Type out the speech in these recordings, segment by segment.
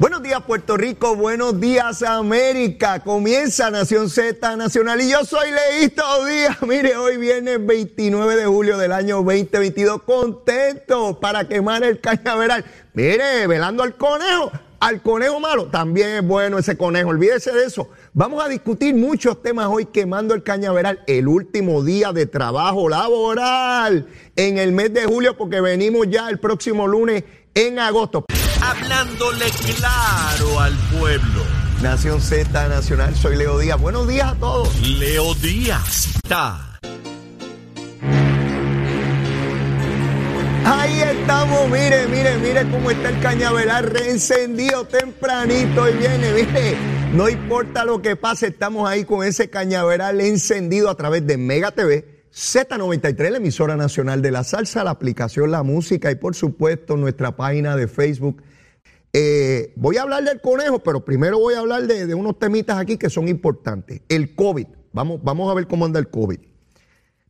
Buenos días Puerto Rico, buenos días América. Comienza Nación Z Nacional y yo soy Leísto Díaz. Mire, hoy viene 29 de julio del año 2022. Contento para quemar el cañaveral. Mire, velando al conejo, al conejo malo. También es bueno ese conejo, olvídese de eso. Vamos a discutir muchos temas hoy quemando el cañaveral, el último día de trabajo laboral en el mes de julio porque venimos ya el próximo lunes en agosto. Hablándole claro al pueblo. Nación Z Nacional, soy Leo Díaz. Buenos días a todos. Leo Díaz está. Ahí estamos, mire, mire, mire cómo está el cañaveral reencendido tempranito y viene, mire. No importa lo que pase, estamos ahí con ese cañaveral encendido a través de Mega TV, Z93, la emisora nacional de la salsa, la aplicación La Música y por supuesto nuestra página de Facebook. Eh, voy a hablar del conejo, pero primero voy a hablar de, de unos temitas aquí que son importantes. El COVID, vamos, vamos a ver cómo anda el COVID.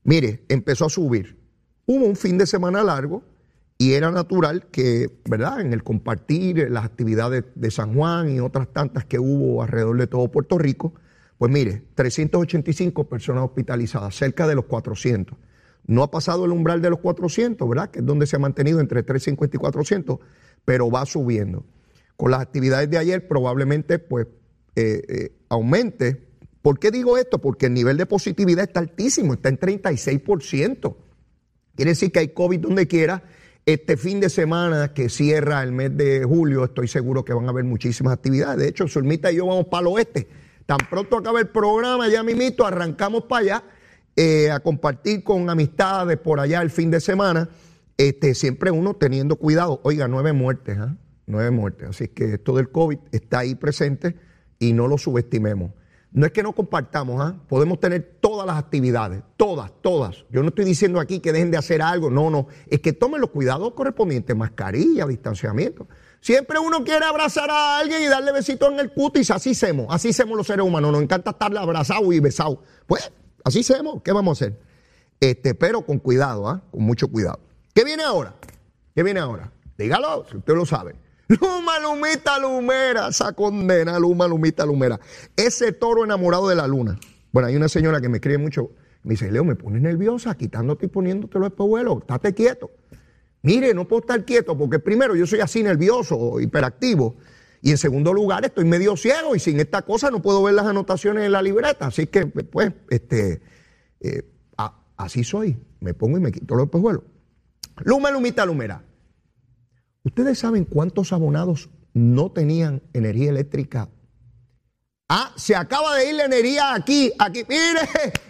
Mire, empezó a subir. Hubo un fin de semana largo y era natural que, ¿verdad? En el compartir las actividades de San Juan y otras tantas que hubo alrededor de todo Puerto Rico, pues mire, 385 personas hospitalizadas, cerca de los 400. No ha pasado el umbral de los 400, ¿verdad? Que es donde se ha mantenido entre 350 y 400, pero va subiendo. Con las actividades de ayer probablemente pues eh, eh, aumente. ¿Por qué digo esto? Porque el nivel de positividad está altísimo, está en 36%. Quiere decir que hay COVID donde quiera. Este fin de semana que cierra el mes de julio, estoy seguro que van a haber muchísimas actividades. De hecho, Zulmita y yo vamos para el oeste. Tan pronto acabe el programa, ya mimito, arrancamos para allá eh, a compartir con amistades por allá el fin de semana. Este, siempre uno teniendo cuidado. Oiga, nueve muertes, ¿ah? Nueve muertes. Así que esto del COVID está ahí presente y no lo subestimemos. No es que no compartamos, ¿ah? podemos tener todas las actividades, todas, todas. Yo no estoy diciendo aquí que dejen de hacer algo, no, no. Es que tomen los cuidados correspondientes, mascarilla, distanciamiento. Siempre uno quiere abrazar a alguien y darle besitos en el cutis, así hacemos, así hacemos los seres humanos, nos encanta estar abrazados y besados. Pues, así hacemos, ¿qué vamos a hacer? Este, pero con cuidado, ¿ah? con mucho cuidado. ¿Qué viene ahora? ¿Qué viene ahora? Dígalo, si usted lo sabe. Luma, Lumita, Lumera, esa condena, Luma, Lumita, Lumera. Ese toro enamorado de la luna. Bueno, hay una señora que me escribe mucho, me dice, Leo, me pones nerviosa quitándote y poniéndote los espejuelos, estate quieto. Mire, no puedo estar quieto porque primero yo soy así nervioso, hiperactivo, y en segundo lugar estoy medio ciego y sin esta cosa no puedo ver las anotaciones en la libreta. Así que, pues, este, eh, así soy. Me pongo y me quito los espejuelos. Luma, Lumita, Lumera. ¿Ustedes saben cuántos abonados no tenían energía eléctrica? Ah, se acaba de ir la energía aquí, aquí. Mire,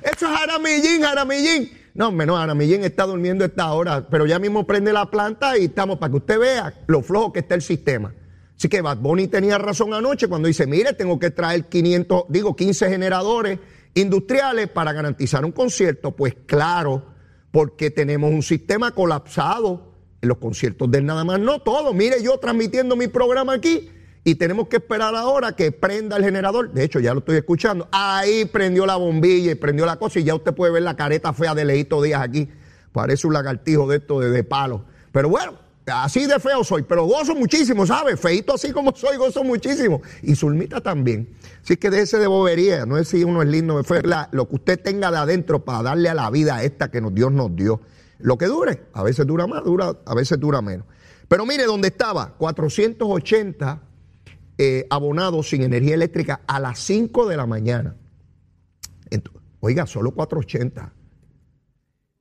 eso es Jaramillín, Jaramillín. No, menos Jaramillín está durmiendo esta hora, pero ya mismo prende la planta y estamos para que usted vea lo flojo que está el sistema. Así que Bad Bunny tenía razón anoche cuando dice, mire, tengo que traer 500, digo, 15 generadores industriales para garantizar un concierto. Pues claro, porque tenemos un sistema colapsado en los conciertos del nada más, no todo. Mire, yo transmitiendo mi programa aquí y tenemos que esperar ahora que prenda el generador. De hecho, ya lo estoy escuchando. Ahí prendió la bombilla y prendió la cosa y ya usted puede ver la careta fea de Leito Díaz aquí. Parece un lagartijo de esto de, de palo. Pero bueno, así de feo soy, pero gozo muchísimo, ¿sabe? Feito así como soy, gozo muchísimo. Y Zulmita también. Así que déjese de bobería, no es si uno es lindo, es la- lo que usted tenga de adentro para darle a la vida esta que Dios nos dio. Lo que dure, a veces dura más, dura, a veces dura menos. Pero mire dónde estaba, 480 eh, abonados sin energía eléctrica a las 5 de la mañana. Oiga, solo 480.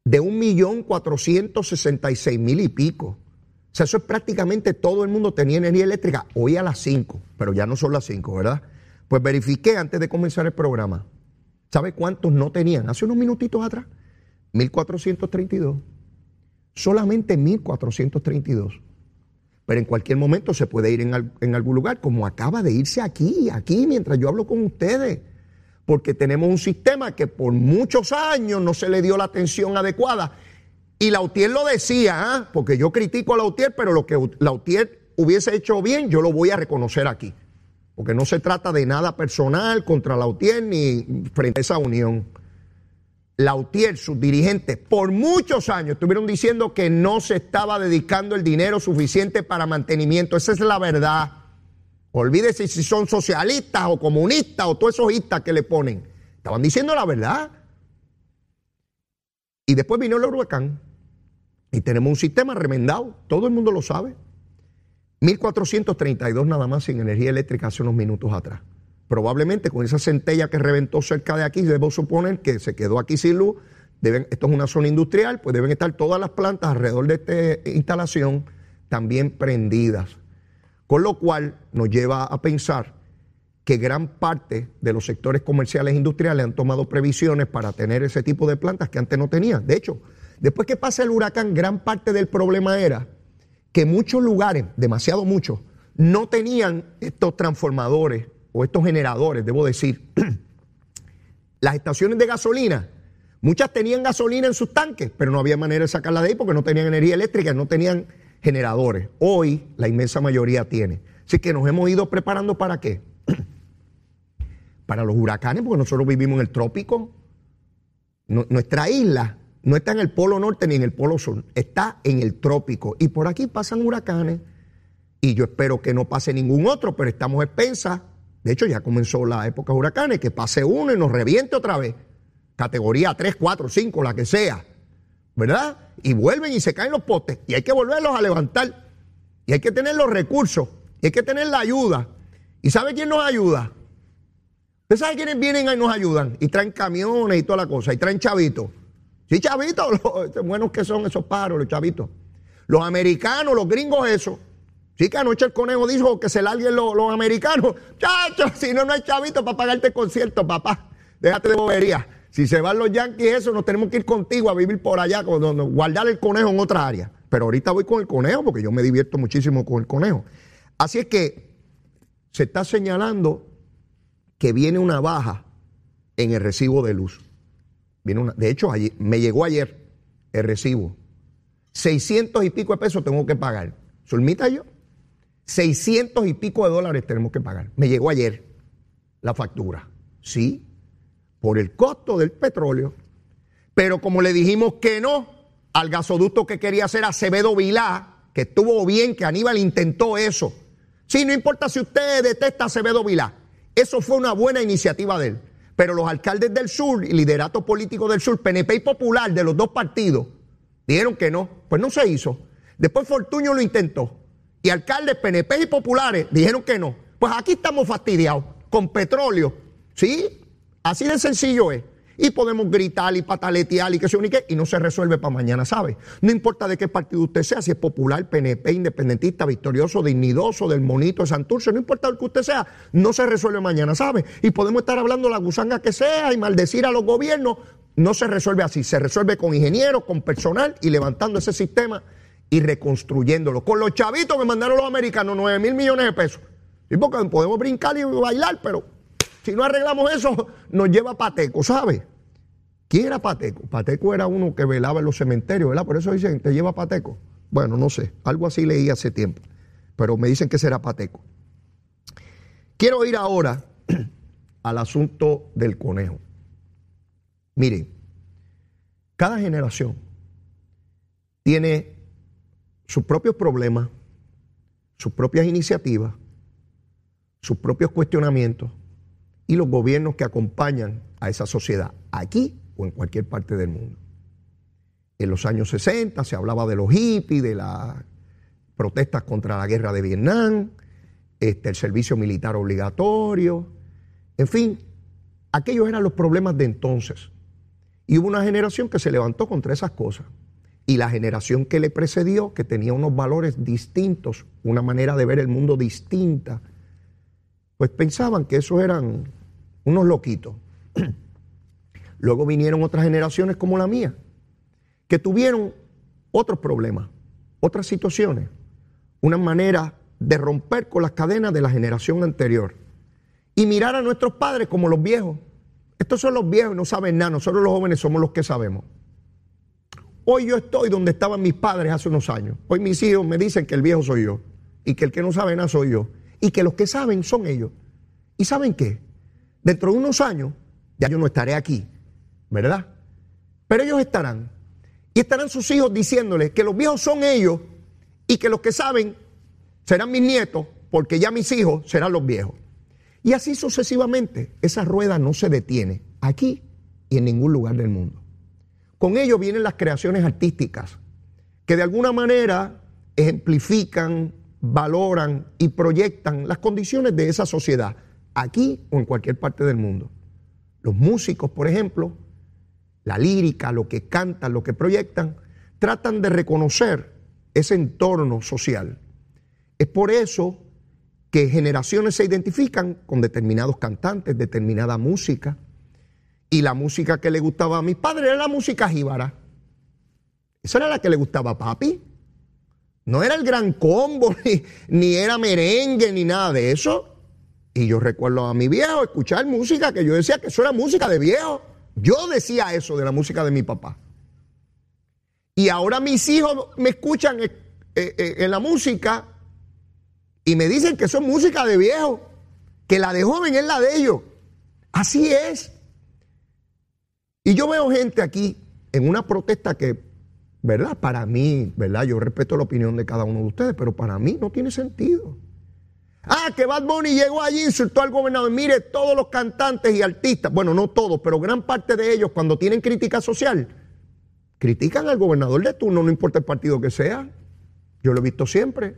De 1.466.000 y pico. Sea, eso es prácticamente todo el mundo tenía energía eléctrica hoy a las 5, pero ya no son las 5, ¿verdad? Pues verifiqué antes de comenzar el programa. ¿Sabe cuántos no tenían? Hace unos minutitos atrás, 1432. Solamente 1432. Pero en cualquier momento se puede ir en, en algún lugar, como acaba de irse aquí, aquí, mientras yo hablo con ustedes porque tenemos un sistema que por muchos años no se le dio la atención adecuada. Y Lautier lo decía, ¿ah? porque yo critico a Lautier, pero lo que Lautier hubiese hecho bien, yo lo voy a reconocer aquí. Porque no se trata de nada personal contra Lautier ni frente a esa unión. Lautier, sus dirigentes, por muchos años estuvieron diciendo que no se estaba dedicando el dinero suficiente para mantenimiento. Esa es la verdad. Olvídese si son socialistas o comunistas o todos esos istas que le ponen. Estaban diciendo la verdad. Y después vino el huracán y tenemos un sistema remendado, todo el mundo lo sabe. 1432 nada más sin energía eléctrica hace unos minutos atrás. Probablemente con esa centella que reventó cerca de aquí, debo suponer que se quedó aquí sin luz. Esto es una zona industrial, pues deben estar todas las plantas alrededor de esta instalación también prendidas. Con lo cual nos lleva a pensar que gran parte de los sectores comerciales e industriales han tomado previsiones para tener ese tipo de plantas que antes no tenían. De hecho, después que pasa el huracán, gran parte del problema era que muchos lugares, demasiado muchos, no tenían estos transformadores o estos generadores, debo decir. Las estaciones de gasolina, muchas tenían gasolina en sus tanques, pero no había manera de sacarla de ahí porque no tenían energía eléctrica, no tenían generadores. Hoy la inmensa mayoría tiene. Así que nos hemos ido preparando para qué? para los huracanes, porque nosotros vivimos en el trópico. nuestra isla no está en el polo norte ni en el polo sur, está en el trópico. Y por aquí pasan huracanes. Y yo espero que no pase ningún otro, pero estamos expensas. De hecho, ya comenzó la época de huracanes, que pase uno y nos reviente otra vez. Categoría 3, 4, 5, la que sea. ¿verdad? Y vuelven y se caen los postes y hay que volverlos a levantar. Y hay que tener los recursos y hay que tener la ayuda. ¿Y sabe quién nos ayuda? ¿Usted sabe quiénes vienen y nos ayudan? Y traen camiones y toda la cosa, y traen chavitos. Sí, chavitos, los buenos que son esos paros, los chavitos. Los americanos, los gringos, eso. Sí, que anoche el conejo dijo que se larguen los, americanos. Chacho, si no, no hay chavitos para pagarte el concierto, papá. Déjate de bobería. Si se van los yankees, eso, nos tenemos que ir contigo a vivir por allá, guardar el conejo en otra área. Pero ahorita voy con el conejo porque yo me divierto muchísimo con el conejo. Así es que se está señalando que viene una baja en el recibo de luz. De hecho, me llegó ayer el recibo. 600 y pico de pesos tengo que pagar. Sulmita yo. 600 y pico de dólares tenemos que pagar. Me llegó ayer la factura. Sí, por el costo del petróleo. Pero como le dijimos que no al gasoducto que quería hacer Acevedo Vilá, que estuvo bien, que Aníbal intentó eso. Sí, no importa si usted detesta Acevedo Vilá, eso fue una buena iniciativa de él. Pero los alcaldes del sur y liderato político del sur, PNP y Popular, de los dos partidos, dijeron que no. Pues no se hizo. Después Fortuño lo intentó. Y alcaldes PNP y populares dijeron que no. Pues aquí estamos fastidiados con petróleo. ¿Sí? Así de sencillo es. Y podemos gritar y pataletear y que se unique y no se resuelve para mañana, ¿sabe? No importa de qué partido usted sea, si es popular, PNP, independentista, victorioso, dignidoso, del monito de Santurce, no importa lo que usted sea, no se resuelve mañana, ¿sabe? Y podemos estar hablando la gusanga que sea y maldecir a los gobiernos, no se resuelve así, se resuelve con ingenieros, con personal y levantando ese sistema y reconstruyéndolo. Con los chavitos que mandaron los americanos, 9 mil millones de pesos. Y porque podemos brincar y bailar, pero si no arreglamos eso, nos lleva Pateco, ¿sabe? ¿Quién era Pateco? Pateco era uno que velaba en los cementerios, ¿verdad? Por eso dicen, te lleva Pateco. Bueno, no sé, algo así leí hace tiempo, pero me dicen que será Pateco. Quiero ir ahora al asunto del conejo. Miren, cada generación tiene sus propios problemas, sus propias iniciativas, sus propios cuestionamientos, y los gobiernos que acompañan a esa sociedad, aquí o en cualquier parte del mundo. En los años 60 se hablaba de los hippies, de las protestas contra la guerra de Vietnam, este, el servicio militar obligatorio, en fin, aquellos eran los problemas de entonces. Y hubo una generación que se levantó contra esas cosas. Y la generación que le precedió, que tenía unos valores distintos, una manera de ver el mundo distinta, pues pensaban que esos eran unos loquitos. Luego vinieron otras generaciones como la mía, que tuvieron otros problemas, otras situaciones, una manera de romper con las cadenas de la generación anterior y mirar a nuestros padres como los viejos. Estos son los viejos no saben nada, nosotros los jóvenes somos los que sabemos. Hoy yo estoy donde estaban mis padres hace unos años. Hoy mis hijos me dicen que el viejo soy yo y que el que no sabe nada soy yo y que los que saben son ellos. ¿Y saben qué? Dentro de unos años ya yo no estaré aquí, ¿verdad? Pero ellos estarán. Y estarán sus hijos diciéndoles que los viejos son ellos y que los que saben serán mis nietos porque ya mis hijos serán los viejos. Y así sucesivamente, esa rueda no se detiene aquí y en ningún lugar del mundo. Con ello vienen las creaciones artísticas, que de alguna manera ejemplifican, valoran y proyectan las condiciones de esa sociedad, aquí o en cualquier parte del mundo. Los músicos, por ejemplo, la lírica, lo que cantan, lo que proyectan, tratan de reconocer ese entorno social. Es por eso que generaciones se identifican con determinados cantantes, determinada música. Y la música que le gustaba a mis padres era la música jíbara. Esa era la que le gustaba a papi. No era el gran combo, ni, era merengue, ni nada de eso. Y yo recuerdo a mi viejo escuchar música que yo decía que eso era música de viejo. Yo decía eso de la música de mi papá. Y ahora mis hijos me escuchan eh, eh, en la música y me dicen que son música de viejo, que la de joven es la de ellos. Así es. Y yo veo gente aquí en una protesta que, ¿verdad? Para mí, ¿verdad? Yo respeto la opinión de cada uno de ustedes, pero para mí no tiene sentido. Ah, que Bad Bunny llegó allí, insultó al gobernador. Mire, todos los cantantes y artistas, bueno, no todos, pero gran parte de ellos, cuando tienen crítica social, critican al gobernador de turno, no importa el partido que sea. Yo lo he visto siempre.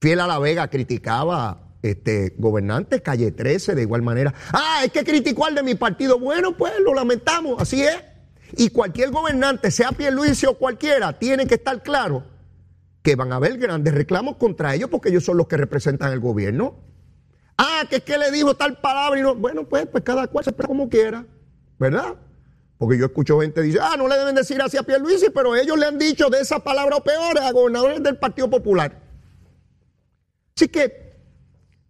Fiel a la Vega criticaba este, gobernantes, calle 13, de igual manera. Ah, es que criticó al de mi partido. Bueno, pues lo lamentamos, así es. Y cualquier gobernante, sea Pierluisi o cualquiera, tiene que estar claro que van a haber grandes reclamos contra ellos porque ellos son los que representan el gobierno. Ah, que es que le dijo tal palabra y no. Bueno, pues, pues cada cual se espera como quiera, ¿verdad? Porque yo escucho gente que dice, ah, no le deben decir así a Pierluisi, pero ellos le han dicho de esa palabra o peor a gobernadores del Partido Popular. Así que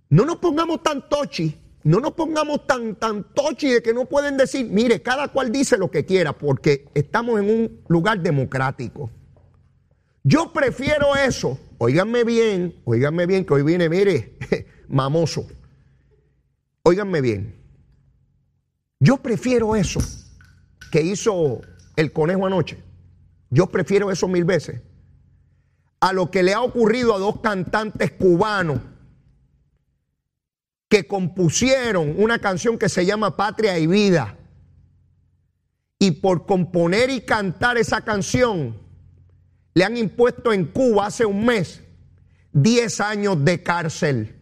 no nos pongamos tan tochi, no nos pongamos tan, tan tochi de que no pueden decir, mire, cada cual dice lo que quiera, porque estamos en un lugar democrático. Yo prefiero eso, óiganme bien, óiganme bien, que hoy viene, mire, mamoso. Óiganme bien. Yo prefiero eso que hizo el conejo anoche. Yo prefiero eso mil veces a lo que le ha ocurrido a dos cantantes cubanos que compusieron una canción que se llama Patria y Vida. Y por componer y cantar esa canción, le han impuesto en Cuba hace un mes 10 años de cárcel.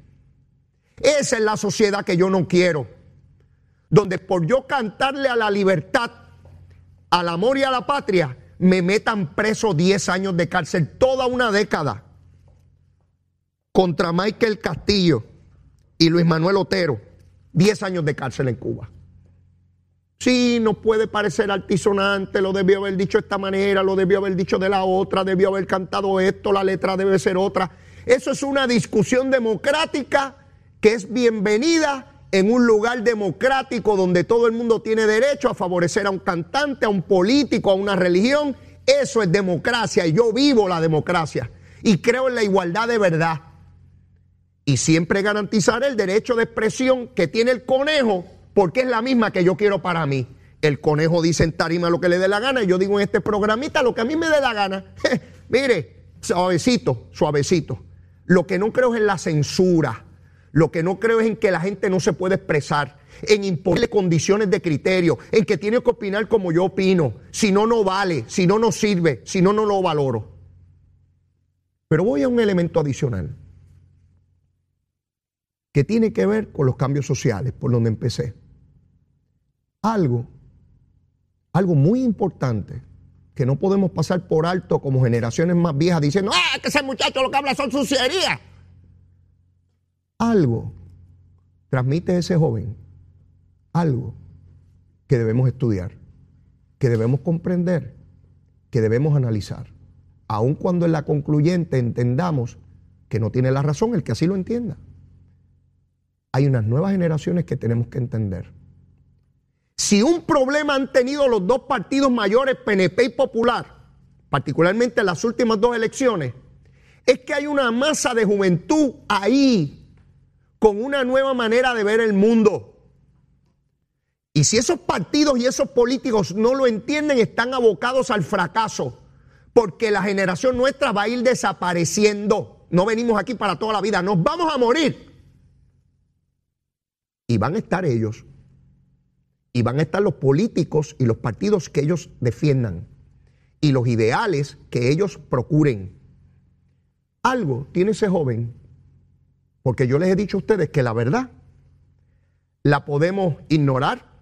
Esa es la sociedad que yo no quiero. Donde por yo cantarle a la libertad, al amor y a la patria, me metan preso 10 años de cárcel, toda una década, contra Michael Castillo y Luis Manuel Otero, 10 años de cárcel en Cuba. Sí, nos puede parecer altisonante, lo debió haber dicho de esta manera, lo debió haber dicho de la otra, debió haber cantado esto, la letra debe ser otra. Eso es una discusión democrática que es bienvenida en un lugar democrático donde todo el mundo tiene derecho a favorecer a un cantante, a un político, a una religión. Eso es democracia y yo vivo la democracia y creo en la igualdad de verdad. Y siempre garantizar el derecho de expresión que tiene el conejo porque es la misma que yo quiero para mí. El conejo dice en tarima lo que le dé la gana y yo digo en este programita lo que a mí me dé la gana. Mire, suavecito, suavecito. Lo que no creo es en la censura lo que no creo es en que la gente no se puede expresar, en imponerle condiciones de criterio, en que tiene que opinar como yo opino. Si no, no vale, si no, no sirve, si no, no lo valoro. Pero voy a un elemento adicional que tiene que ver con los cambios sociales, por donde empecé. Algo, algo muy importante que no podemos pasar por alto como generaciones más viejas diciendo, ah, que ese muchacho lo que habla son sucierías. Algo transmite ese joven, algo que debemos estudiar, que debemos comprender, que debemos analizar, aun cuando en la concluyente entendamos que no tiene la razón el que así lo entienda. Hay unas nuevas generaciones que tenemos que entender si un problema han tenido los dos partidos mayores, PNP y Popular, particularmente en las últimas dos elecciones, es que hay una masa de juventud ahí con una nueva manera de ver el mundo. Y si esos partidos y esos políticos no lo entienden, están abocados al fracaso, porque la generación nuestra va a ir desapareciendo. No venimos aquí para toda la vida, nos vamos a morir. Y van a estar ellos y van a estar los políticos y los partidos que ellos defiendan y los ideales que ellos procuren. Algo tiene ese joven, porque yo les he dicho a ustedes que la verdad la podemos ignorar,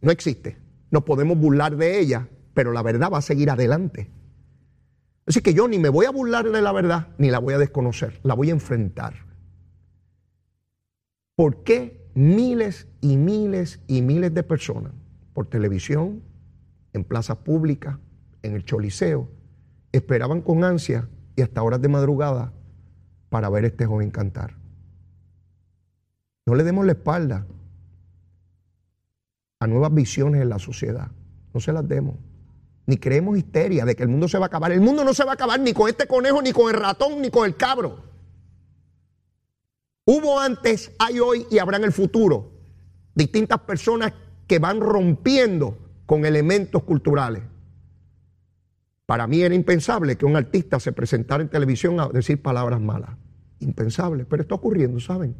no existe, nos podemos burlar de ella, pero la verdad va a seguir adelante. Así que yo ni me voy a burlar de la verdad, ni la voy a desconocer, la voy a enfrentar. ¿Por qué miles y miles y miles de personas por televisión, en plazas públicas, en el Choliseo, esperaban con ansia y hasta horas de madrugada para ver a este joven cantar. No le demos la espalda a nuevas visiones en la sociedad. No se las demos. Ni creemos histeria de que el mundo se va a acabar. El mundo no se va a acabar ni con este conejo, ni con el ratón, ni con el cabro. Hubo antes, hay hoy y habrá en el futuro distintas personas que van rompiendo con elementos culturales. Para mí era impensable que un artista se presentara en televisión a decir palabras malas. Impensable, pero está ocurriendo, ¿saben?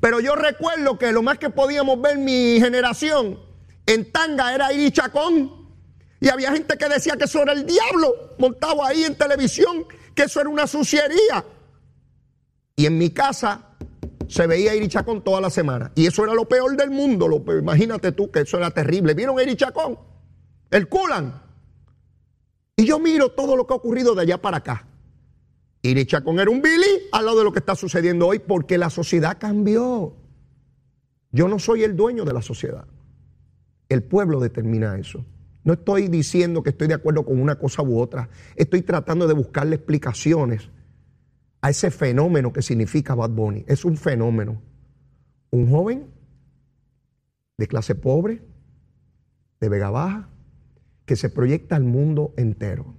Pero yo recuerdo que lo más que podíamos ver mi generación en tanga era Iri Chacón. Y había gente que decía que eso era el diablo montado ahí en televisión, que eso era una suciería. Y en mi casa se veía a Chacón toda la semana. Y eso era lo peor del mundo. Lo Imagínate tú que eso era terrible. ¿Vieron a Chacón? El culan. Y yo miro todo lo que ha ocurrido de allá para acá. Chacón era un Billy al lado de lo que está sucediendo hoy porque la sociedad cambió. Yo no soy el dueño de la sociedad. El pueblo determina eso. No estoy diciendo que estoy de acuerdo con una cosa u otra. Estoy tratando de buscarle explicaciones a ese fenómeno que significa Bad Bunny. Es un fenómeno. Un joven de clase pobre, de Vega Baja, que se proyecta al mundo entero.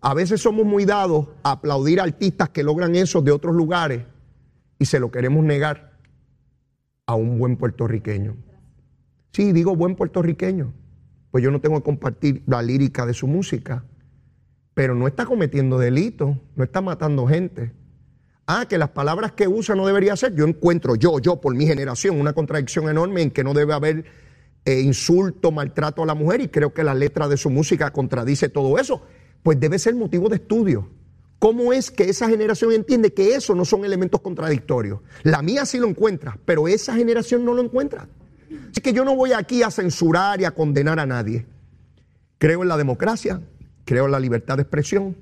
A veces somos muy dados a aplaudir a artistas que logran eso de otros lugares y se lo queremos negar a un buen puertorriqueño. Sí, digo buen puertorriqueño, pues yo no tengo que compartir la lírica de su música, pero no está cometiendo delitos, no está matando gente, Ah, que las palabras que usa no debería ser. Yo encuentro, yo, yo, por mi generación, una contradicción enorme en que no debe haber eh, insulto, maltrato a la mujer y creo que la letra de su música contradice todo eso. Pues debe ser motivo de estudio. ¿Cómo es que esa generación entiende que eso no son elementos contradictorios? La mía sí lo encuentra, pero esa generación no lo encuentra. Así que yo no voy aquí a censurar y a condenar a nadie. Creo en la democracia, creo en la libertad de expresión,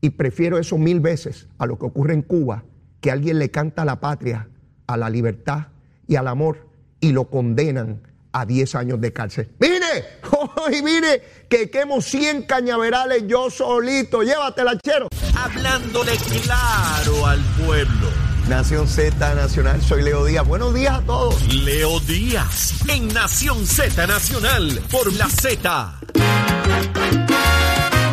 y prefiero eso mil veces a lo que ocurre en Cuba, que alguien le canta a la patria, a la libertad y al amor y lo condenan a 10 años de cárcel. Mire, hoy mire que quemo 100 cañaverales yo solito. Llévatela, chero. Hablándole claro al pueblo. Nación Z Nacional, soy Leo Díaz. Buenos días a todos. Leo Díaz, en Nación Z Nacional, por la Z.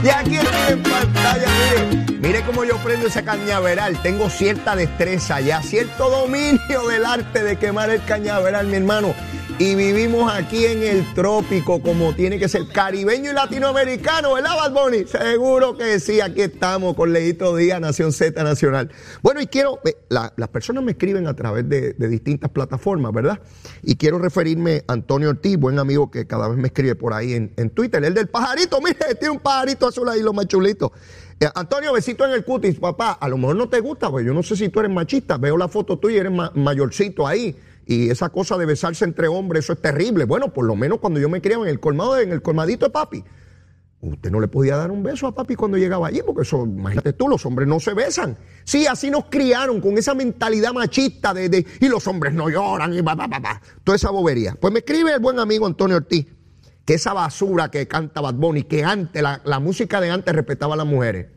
Y aquí estoy en pantalla, mire, mire cómo yo prendo ese cañaveral. Tengo cierta destreza ya, cierto dominio del arte de quemar el cañaveral, mi hermano y vivimos aquí en el trópico como tiene que ser caribeño y latinoamericano, ¿verdad, Bad Bunny? Seguro que sí, aquí estamos con Leito Díaz, Nación Z Nacional. Bueno, y quiero, las personas me escriben a través de, distintas plataformas, ¿verdad? Y quiero referirme a Antonio Ortiz, buen amigo que cada vez me escribe por ahí en, Twitter, el del pajarito, mire, tiene un pajarito azul ahí, lo más chulito. Eh, Antonio, besito en el cutis, papá, a lo mejor no te gusta, pues yo no sé si tú eres machista, veo la foto tuya y eres mayorcito ahí y esa cosa de besarse entre hombres, eso es terrible. Bueno, por lo menos cuando yo me criaba en el colmado, en el colmadito de papi, Usted no le podía dar un beso a papi cuando llegaba allí, porque eso, imagínate tú, los hombres no se besan. Sí, así nos criaron, con esa mentalidad machista de, y los hombres no lloran, y va, va, va, toda esa bobería. Pues me escribe el buen amigo Antonio Ortiz, que esa basura que canta Bad Bunny, que antes, la, la música de antes respetaba a las mujeres.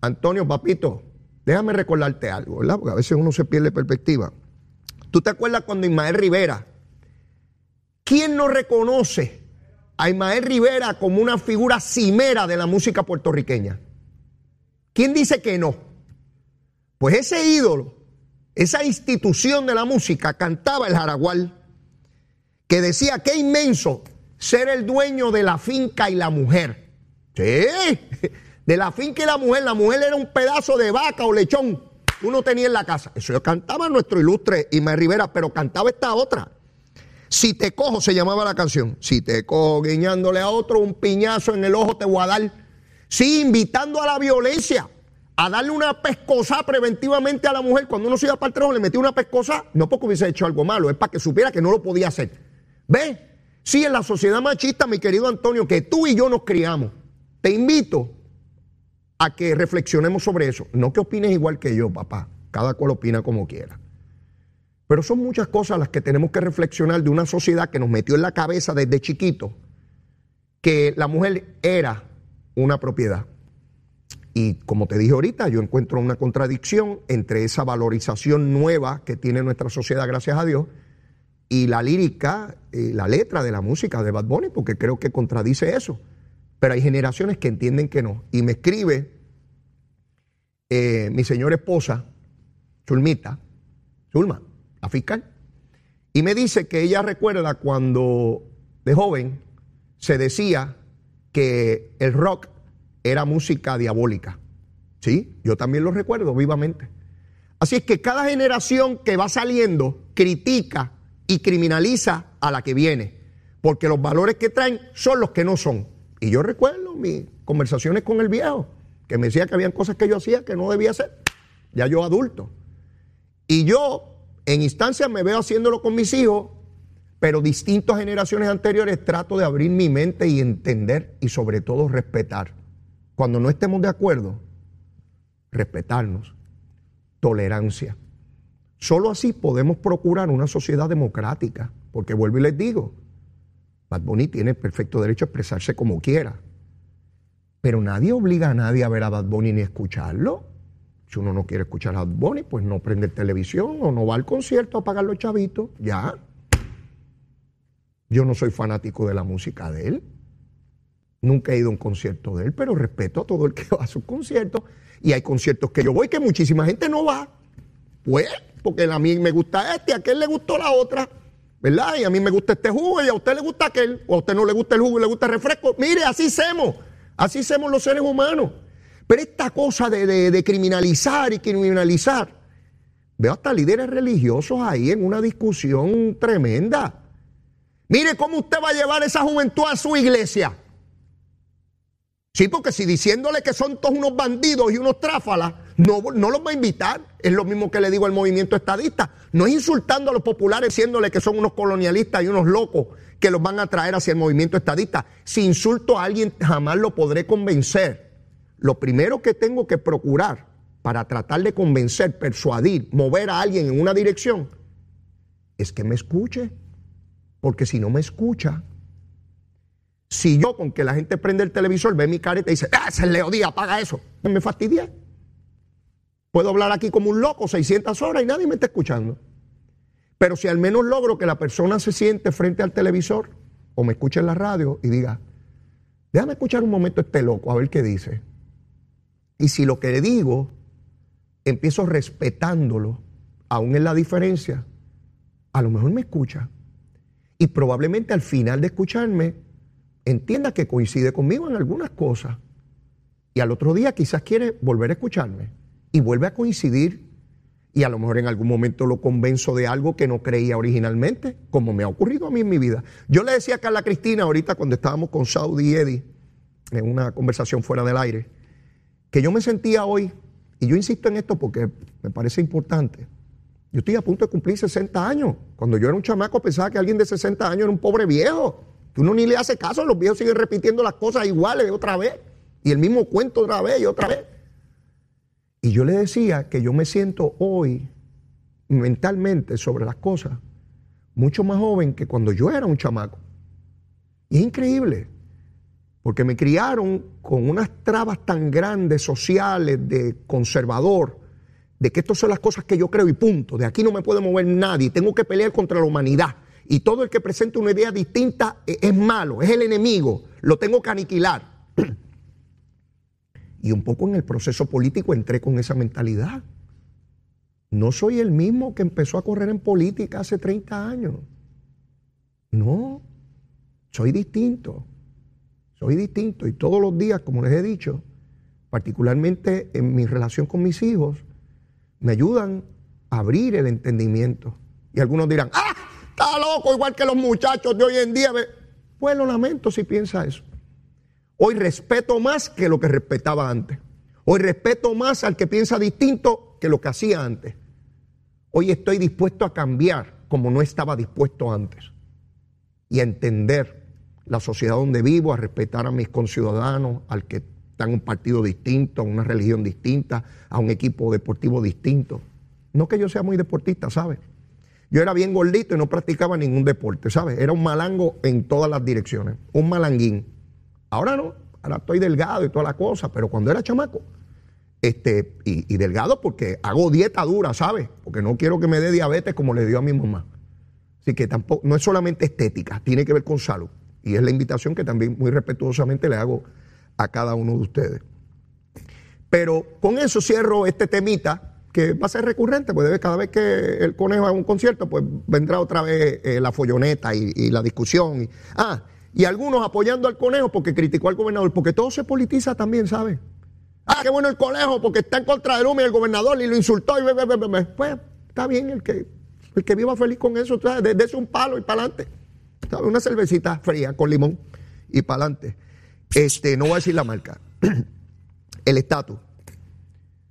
Antonio, papito, déjame recordarte algo, ¿verdad? Porque a veces uno se pierde perspectiva. ¿Tú te acuerdas cuando Ismael Rivera, quién no reconoce a Ismael Rivera como una figura cimera de la música puertorriqueña. ¿Quién dice que no? Pues ese ídolo, esa institución de la música, cantaba el Jaragual, que decía que inmenso ser el dueño de la finca y la mujer. Sí, de la finca y la mujer. La mujer era un pedazo de vaca o lechón. Uno tenía en la casa. Eso cantaba nuestro ilustre Ismael Rivera, pero cantaba esta otra. Si te cojo, se llamaba la canción. Si te cojo guiñándole a otro un piñazo en el ojo, te voy a dar. Sí, invitando a la violencia, a darle una pescosa preventivamente a la mujer. Cuando uno se iba para el trabajo, le metía una pescosa, no porque hubiese hecho algo malo, es para que supiera que no lo podía hacer. ¿Ves? Sí, en la sociedad machista, mi querido Antonio, que tú y yo nos criamos, te invito a que reflexionemos sobre eso. No que opines igual que yo, papá. Cada cual opina como quiera. Pero son muchas cosas las que tenemos que reflexionar de una sociedad que nos metió en la cabeza desde chiquito que la mujer era una propiedad. Y como te dije ahorita, yo encuentro una contradicción entre esa valorización nueva que tiene nuestra sociedad, gracias a Dios, y la lírica, y la letra de la música de Bad Bunny, porque creo que contradice eso. Pero hay generaciones que entienden que no. Y me escribe eh, mi señora esposa, Zulmita, Zulma, la fiscal, y me dice que ella recuerda cuando de joven se decía que el rock era música diabólica. Sí, yo también lo recuerdo vivamente. Así es que cada generación que va saliendo critica y criminaliza a la que viene, porque los valores que traen son los que no son. Y yo recuerdo mis conversaciones con el viejo, que me decía que habían cosas que yo hacía que no debía hacer, ya yo adulto. Y yo en instancias me veo haciéndolo con mis hijos, pero distintas generaciones anteriores trato de abrir mi mente y entender y sobre todo respetar. Cuando no estemos de acuerdo, respetarnos, tolerancia. Solo así podemos procurar una sociedad democrática, porque vuelvo y les digo, Bad Bunny tiene perfecto derecho a expresarse como quiera, pero nadie obliga a nadie a ver a Bad Bunny ni escucharlo. Si uno no quiere escuchar a Bad pues no prende televisión o no va al concierto a pagar los chavitos. Ya. Yo no soy fanático de la música de él. Nunca he ido a un concierto de él, pero respeto a todo el que va a sus conciertos. Y hay conciertos que yo voy que muchísima gente no va. Pues, porque a mí me gusta este, a aquel le gustó la otra. ¿Verdad? Y a mí me gusta este jugo y a usted le gusta aquel. O a usted no le gusta el jugo y le gusta el refresco. Mire, así somos. Así somos los seres humanos. Pero esta cosa de, criminalizar y criminalizar, veo hasta líderes religiosos ahí en una discusión tremenda. Mire cómo usted va a llevar esa juventud a su iglesia. Sí, porque si diciéndole que son todos unos bandidos y unos tráfalas, no, no los va a invitar. Es lo mismo que le digo al movimiento estadista. No es insultando a los populares diciéndole que son unos colonialistas y unos locos que los van a traer hacia el movimiento estadista. Si insulto a alguien, jamás lo podré convencer lo primero que tengo que procurar para tratar de convencer, persuadir, mover a alguien en una dirección, es que me escuche. Porque si no me escucha, si yo con que la gente prende el televisor, ve mi cara y dice, ah, ese Leo Díaz, apaga eso, me fastidia. Puedo hablar aquí como un loco 600 horas y nadie me está escuchando. Pero si al menos logro que la persona se siente frente al televisor o me escuche en la radio y diga, déjame escuchar un momento este loco, a ver qué dice. Y si lo que le digo, empiezo respetándolo, aún en la diferencia, a lo mejor me escucha. Y probablemente al final de escucharme, entienda que coincide conmigo en algunas cosas. Y al otro día quizás quiere volver a escucharme. Y vuelve a coincidir. Y a lo mejor en algún momento lo convenzo de algo que no creía originalmente, como me ha ocurrido a mí en mi vida. Yo le decía a Carla Cristina ahorita cuando estábamos con Saudi y Eddie en una conversación fuera del aire que yo me sentía hoy, y yo insisto en esto porque me parece importante, yo estoy a punto de cumplir 60 años. Cuando yo era un chamaco pensaba que alguien de 60 años era un pobre viejo. que uno ni le hace caso, los viejos siguen repitiendo las cosas iguales otra vez, y el mismo cuento otra vez y otra vez. Y yo le decía que yo me siento hoy mentalmente sobre las cosas mucho más joven que cuando yo era un chamaco. Y es increíble, porque me criaron con unas trabas tan grandes sociales de conservador, de que estas son las cosas que yo creo y punto, de aquí no me puede mover nadie, tengo que pelear contra la humanidad. Y todo el que presente una idea distinta e-, es malo, es el enemigo, lo tengo que aniquilar. Y un poco en el proceso político entré con esa mentalidad. No soy el mismo que empezó a correr en política hace 30 años. No, soy distinto. Soy distinto y todos los días, como les he dicho, particularmente en mi relación con mis hijos, me ayudan a abrir el entendimiento. Y algunos dirán, ah, está loco igual que los muchachos de hoy en día. Pues lo lamento si piensa eso. Hoy respeto más que lo que respetaba antes. Hoy respeto más al que piensa distinto que lo que hacía antes. Hoy estoy dispuesto a cambiar como no estaba dispuesto antes. Y a entender la sociedad donde vivo, a respetar a mis conciudadanos, al que está en un partido distinto, a una religión distinta, a un equipo deportivo distinto. No que yo sea muy deportista, ¿sabes? Yo era bien gordito y no practicaba ningún deporte, ¿sabes? Era un malango en todas las direcciones, un malanguín. Ahora no, ahora estoy delgado y toda la cosa, pero cuando era chamaco, este, y, delgado porque hago dieta dura, ¿sabes? Porque no quiero que me dé diabetes como le dio a mi mamá. Así que tampoco, no es solamente estética, tiene que ver con salud. Y es la invitación que también muy respetuosamente le hago a cada uno de ustedes. Pero con eso cierro este temita que va a ser recurrente, pues cada vez que el conejo haga un concierto, pues vendrá otra vez eh, la folloneta y, la discusión. Y, ah, y algunos apoyando al conejo porque criticó al gobernador, porque todo se politiza también, ¿sabes? Ah, qué bueno el conejo porque está en contra de Luma y el gobernador y lo insultó y pues está bien el que el que viva feliz con eso, desde un palo y para adelante. Una cervecita fría con limón y para adelante. Este, no voy a decir la marca. El estatus.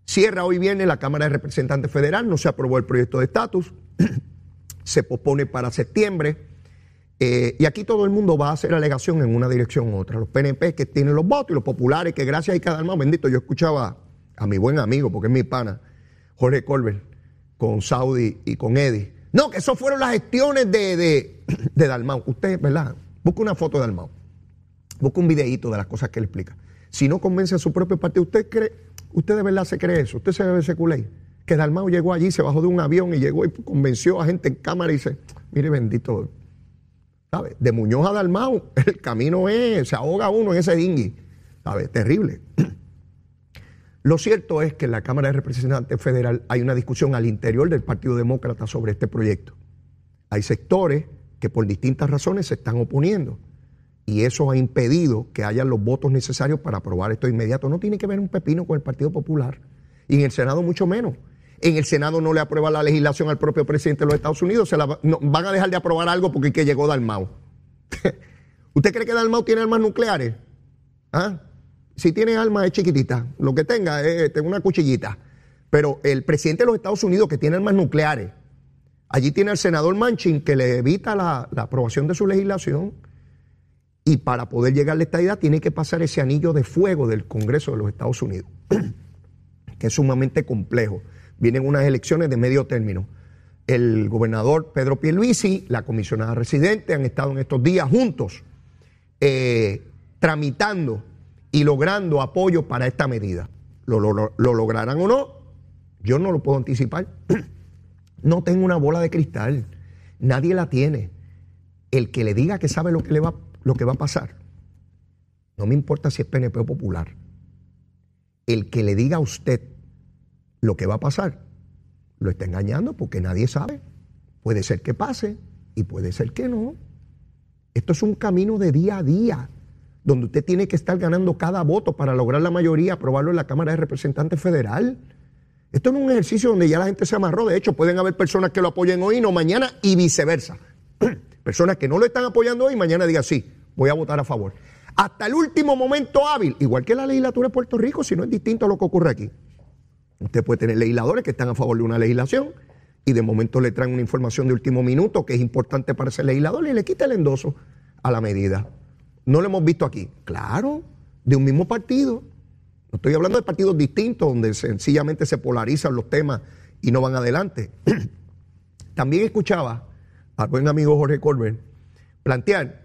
Cierra hoy viene la Cámara de Representantes Federal, no se aprobó el proyecto de estatus, se pospone para septiembre. Eh, y aquí todo el mundo va a hacer alegación en una dirección u otra. Los PNP que tienen los votos y los populares que gracias a cada más bendito, yo escuchaba a mi buen amigo, porque es mi pana, Jorge Colbert, con Saudi y con Eddie. No, que eso fueron las gestiones de, de, de Dalmau. Usted, ¿verdad? Busca una foto de Dalmau. Busca un videíto de las cosas que él explica. Si no convence a su propio partido, ¿usted cree, usted de verdad se cree eso? ¿Usted se ve ese culé? Que Dalmau llegó allí, se bajó de un avión y llegó y convenció a gente en cámara y dice, mire bendito, ¿sabe? De Muñoz a Dalmau, el camino es, se ahoga uno en ese dinghy, ¿sabe? Terrible. Lo cierto es que en la Cámara de Representantes Federal hay una discusión al interior del Partido Demócrata sobre este proyecto. Hay sectores que por distintas razones se están oponiendo y eso ha impedido que haya los votos necesarios para aprobar esto de inmediato. No tiene que ver un pepino con el Partido Popular y en el Senado mucho menos. En el Senado no le aprueba la legislación al propio presidente de los Estados Unidos, van a dejar de aprobar algo porque que llegó Dalmau. ¿Usted cree que Dalmau tiene armas nucleares? ¿Ah? Si tiene armas es chiquitita, lo que tenga es una cuchillita. Pero el presidente de los Estados Unidos que tiene armas nucleares, allí tiene al senador Manchin que le evita la aprobación de su legislación y para poder llegar a esta idea tiene que pasar ese anillo de fuego del Congreso de los Estados Unidos, que es sumamente complejo. Vienen unas elecciones de medio término. El gobernador Pedro Pierluisi, la comisionada residente han estado en estos días juntos eh, tramitando y logrando apoyo para esta medida. ¿Lo, lo lograrán o no? Yo no lo puedo anticipar. no tengo una bola de cristal. Nadie la tiene. El que le diga que sabe lo que le va lo que va a pasar. No me importa si es PNP o popular. El que le diga a usted lo que va a pasar, lo está engañando porque nadie sabe. Puede ser que pase y puede ser que no. Esto es un camino de día a día, donde usted tiene que estar ganando cada voto para lograr la mayoría, aprobarlo en la Cámara de Representantes Federal. Esto no es un ejercicio donde ya la gente se amarró. De hecho, pueden haber personas que lo apoyen hoy, no mañana, y viceversa. personas que no lo están apoyando hoy, mañana digan sí, voy a votar a favor. Hasta el último momento hábil, igual que la legislatura de Puerto Rico, si no es distinto a lo que ocurre aquí. Usted puede tener legisladores que están a favor de una legislación y de momento le traen una información de último minuto que es importante para ese legislador y le quita el endoso. a la medida. No lo hemos visto aquí. Claro, de un mismo partido. No estoy hablando de partidos distintos donde sencillamente se polarizan los temas y no van adelante. También escuchaba al buen amigo Jorge Colbert plantear,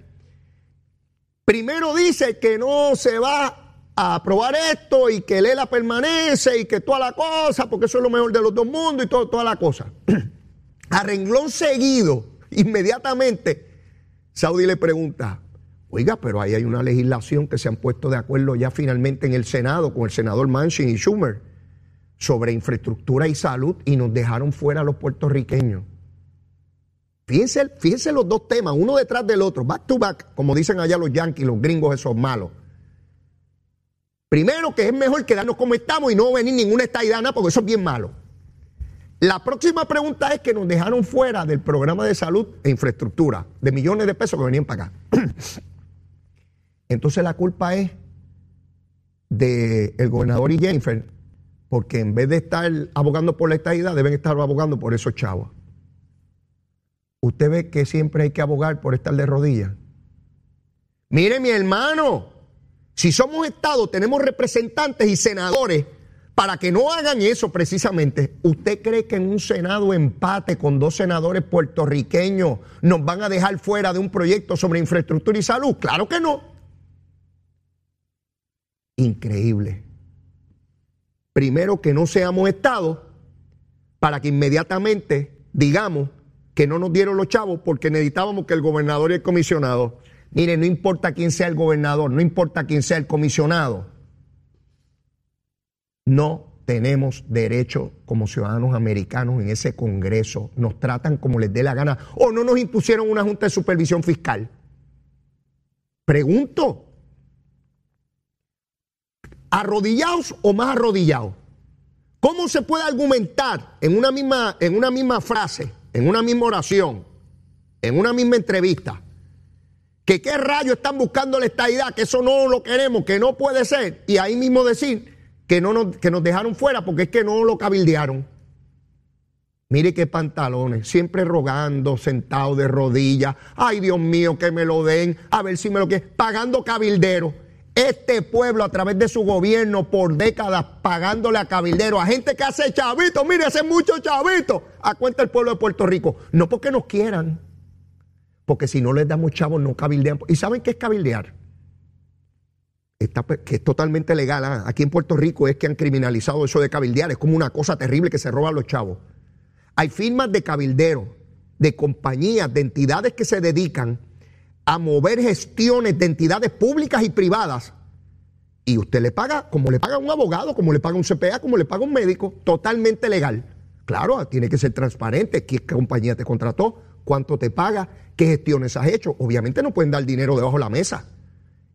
primero dice que no se va a aprobar esto y que Lela permanece y que toda la cosa, porque eso es lo mejor de los dos mundos y todo, toda la cosa. A renglón seguido, inmediatamente, Saudi le pregunta, oiga, pero ahí hay una legislación que se han puesto de acuerdo ya finalmente en el Senado con el senador Manchin y Schumer sobre infraestructura y salud y nos dejaron fuera a los puertorriqueños. Fíjense, fíjense los dos temas, uno detrás del otro, back to back, como dicen allá los yanquis, los gringos esos malos. Primero que es mejor quedarnos como estamos y no venir ninguna estadidana porque eso es bien malo. La próxima pregunta es que nos dejaron fuera del programa de salud e infraestructura de millones de pesos que venían para acá. Entonces la culpa es del gobernador y Jennifer, porque en vez de estar abogando por la estadidad, deben estar abogando por esos chavos. Usted ve que siempre hay que abogar por estar de rodillas. Mire mi hermano, si somos Estado, tenemos representantes y senadores para que no hagan eso precisamente, ¿usted cree que en un Senado empate con dos senadores puertorriqueños nos van a dejar fuera de un proyecto sobre infraestructura y salud? Claro que no. Increíble. Primero que no seamos Estado para que inmediatamente digamos que no nos dieron los chavos porque necesitábamos que el gobernador y el comisionado, mire, no importa quién sea el gobernador, no importa quién sea el comisionado, no tenemos derecho como ciudadanos americanos en ese Congreso. Nos tratan como les dé la gana. O no nos impusieron una Junta de Supervisión Fiscal. Pregunto. ¿Arrodillados o más arrodillados? ¿Cómo se puede argumentar en una misma, en una misma frase, en una misma oración, en una misma entrevista, que qué rayos están buscando la estadidad, que eso no lo queremos, que no puede ser, y ahí mismo decir que, no nos, que nos dejaron fuera porque es que no lo cabildearon. Mire qué pantalones, siempre rogando, sentado de rodillas. Ay, Dios mío, que me lo den, a ver si me lo quieren. Pagando cabildero. Este pueblo, a través de su gobierno, por décadas, pagándole a cabildero, a gente que hace chavitos, mire, hace muchos chavitos, a cuenta del pueblo de Puerto Rico. No porque nos quieran, porque si no les damos chavos, no cabildean. ¿Y saben qué es cabildear? que es totalmente legal. ¿ah? Aquí en Puerto Rico es que han criminalizado eso de cabildear, es como una cosa terrible que se roban los chavos. Hay firmas de cabildero, de compañías, de entidades que se dedican a mover gestiones de entidades públicas y privadas. Y usted le paga como le paga un abogado, como le paga un CPA, como le paga un médico, totalmente legal. Claro, tiene que ser transparente, qué compañía te contrató, cuánto te paga, qué gestiones has hecho. Obviamente no pueden dar dinero debajo de la mesa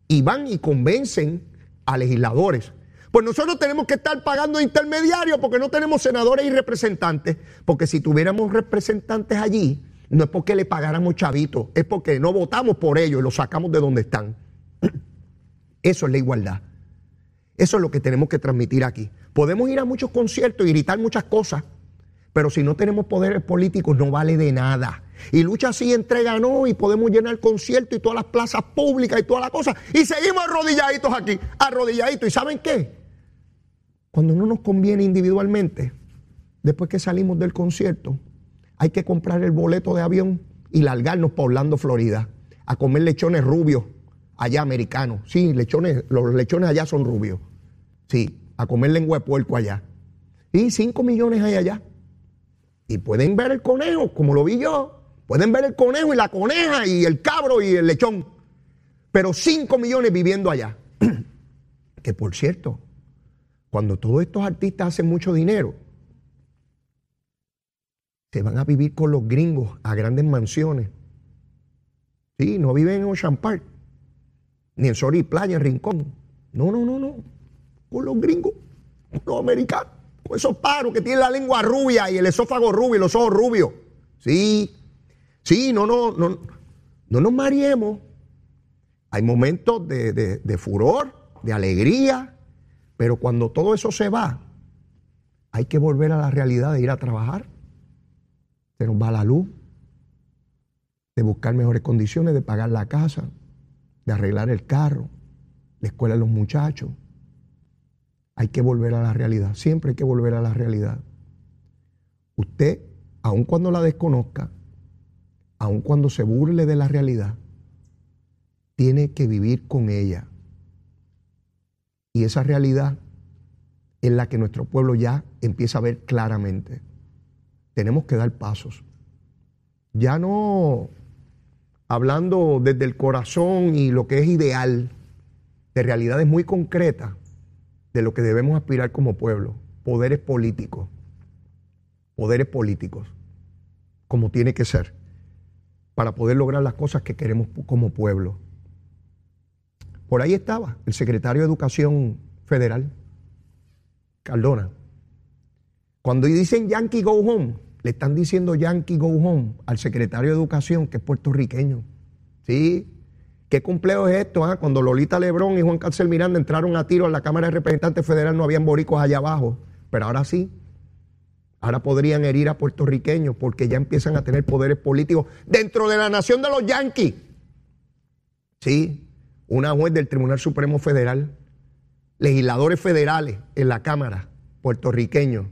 y van y convencen a legisladores. Pues nosotros tenemos que estar pagando intermediarios porque no tenemos senadores y representantes. Porque si tuviéramos representantes allí, no es porque le pagáramos chavitos, es porque no votamos por ellos y los sacamos de donde están. Eso es la igualdad. Eso es lo que tenemos que transmitir aquí. Podemos ir a muchos conciertos y gritar muchas cosas, pero si no tenemos poderes políticos no vale de nada. Y lucha así entrega no y podemos llenar el concierto y todas las plazas públicas y todas las cosas. Y seguimos arrodilladitos aquí, arrodilladitos. ¿Y saben qué? Cuando no nos conviene individualmente, después que salimos del concierto, hay que comprar el boleto de avión y largarnos para Orlando, Florida, a comer lechones rubios, allá americanos. Sí, lechones, los lechones allá son rubios. Sí, a comer lengua de puerco allá. Y 5 millones hay allá. Y pueden ver el conejo, como lo vi yo. Pueden ver el conejo y la coneja y el cabro y el lechón. Pero 5 millones viviendo allá. que por cierto, cuando todos estos artistas hacen mucho dinero, se van a vivir con los gringos a grandes mansiones. Sí, no viven en Ocean Park, ni en Sori Playa, en Rincón. No, no, no, no. Con los gringos, los americanos, esos paros que tienen la lengua rubia y el esófago rubio y los ojos rubios. Sí, Sí, no, no, no, no nos mariemos. Hay momentos de, furor, de alegría, pero cuando todo eso se va, hay que volver a la realidad de ir a trabajar. Se nos va la luz, de buscar mejores condiciones, de pagar la casa, de arreglar el carro, la escuela de los muchachos. Hay que volver a la realidad, siempre hay que volver a la realidad. Usted, aun cuando la desconozca, aun cuando se burle de la realidad, tiene que vivir con ella. Y esa realidad es la que nuestro pueblo ya empieza a ver claramente. Tenemos que dar pasos. Ya no hablando desde el corazón y lo que es ideal, de realidades muy concretas de lo que debemos aspirar como pueblo, poderes políticos, poderes políticos, como tiene que ser, para poder lograr las cosas que queremos como pueblo. Por ahí estaba el secretario de Educación Federal, Cardona. Cuando dicen Yankee Go Home, le están diciendo Yankee Go Home al secretario de Educación, que es puertorriqueño. ¿Sí? ¿Qué complejo es esto? Ah? Cuando Lolita Lebrón y Juan Cárcel Miranda entraron a tiro a la Cámara de Representantes Federal, no habían boricos allá abajo. Pero ahora sí. Ahora podrían herir a puertorriqueños porque ya empiezan a tener poderes políticos dentro de la nación de los yanquis. Sí, una juez del Tribunal Supremo Federal, legisladores federales en la Cámara, puertorriqueños,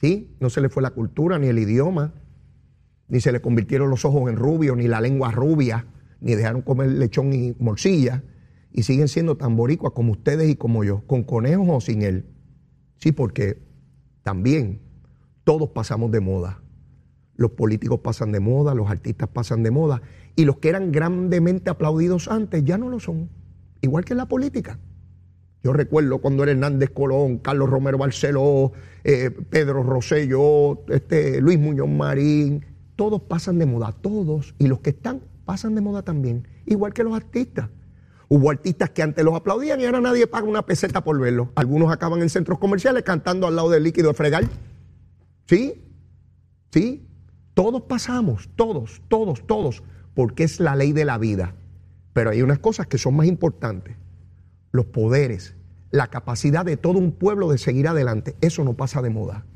¿sí? No se le fue la cultura ni el idioma, ni se le convirtieron los ojos en rubio, ni la lengua rubia, ni dejaron comer lechón y morcilla, y siguen siendo tan boricuas como ustedes y como yo, con conejos o sin él. Sí, porque también todos pasamos de moda. Los políticos pasan de moda, los artistas pasan de moda, y los que eran grandemente aplaudidos antes ya no lo son, igual que en la política. Yo recuerdo cuando era Hernández Colón, Carlos Romero Barceló, eh, Pedro Rosselló, este, Luis Muñoz Marín, todos pasan de moda, todos, y los que están pasan de moda también, igual que los artistas. Hubo artistas que antes los aplaudían y ahora nadie paga una peseta por verlos. Algunos acaban en centros comerciales cantando al lado del líquido de fregar. ¿Sí? ¿Sí? Todos pasamos, todos, todos, todos, porque es la ley de la vida. Pero hay unas cosas que son más importantes los poderes, la capacidad de todo un pueblo de seguir adelante. Eso no pasa de moda.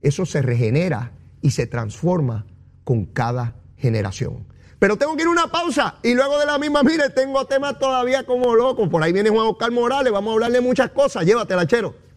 Eso se regenera y se transforma con cada generación. Pero tengo que ir a una pausa y luego de la misma, mire, tengo temas todavía como loco. Por ahí viene Juan Oscar Morales, vamos a hablarle muchas cosas. Llévatela, chero.